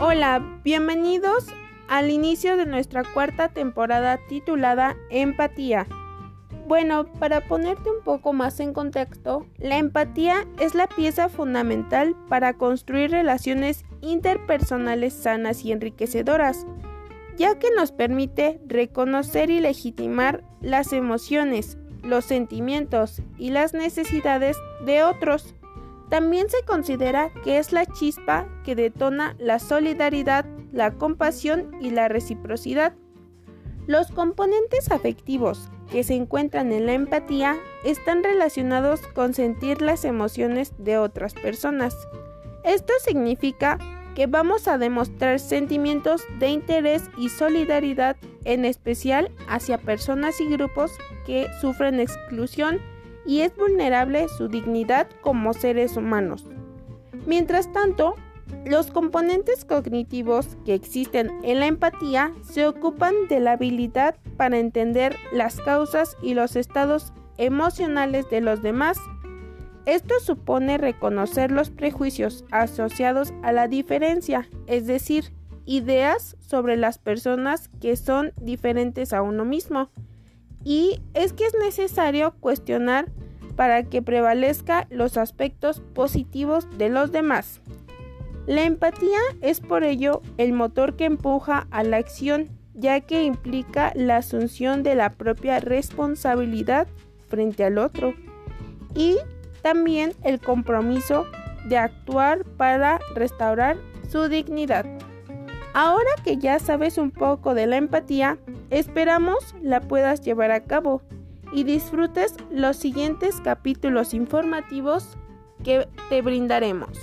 Hola, bienvenidos al inicio de nuestra cuarta temporada titulada Empatía. Bueno, para ponerte un poco más en contexto, la empatía es la pieza fundamental para construir relaciones interpersonales sanas y enriquecedoras, ya que nos permite reconocer y legitimar las emociones, los sentimientos y las necesidades de otros. También se considera que es la chispa que detona la solidaridad, la compasión y la reciprocidad. Los componentes afectivos que se encuentran en la empatía están relacionados con sentir las emociones de otras personas. Esto significa que vamos a demostrar sentimientos de interés y solidaridad en especial hacia personas y grupos que sufren exclusión y es vulnerable su dignidad como seres humanos. Mientras tanto, los componentes cognitivos que existen en la empatía se ocupan de la habilidad para entender las causas y los estados emocionales de los demás. Esto supone reconocer los prejuicios asociados a la diferencia, es decir, ideas sobre las personas que son diferentes a uno mismo. Y es que es necesario cuestionar para que prevalezca los aspectos positivos de los demás. La empatía es por ello el motor que empuja a la acción, ya que implica la asunción de la propia responsabilidad frente al otro y también el compromiso de actuar para restaurar su dignidad. Ahora que ya sabes un poco de la empatía, esperamos la puedas llevar a cabo y disfrutes los siguientes capítulos informativos que te brindaremos.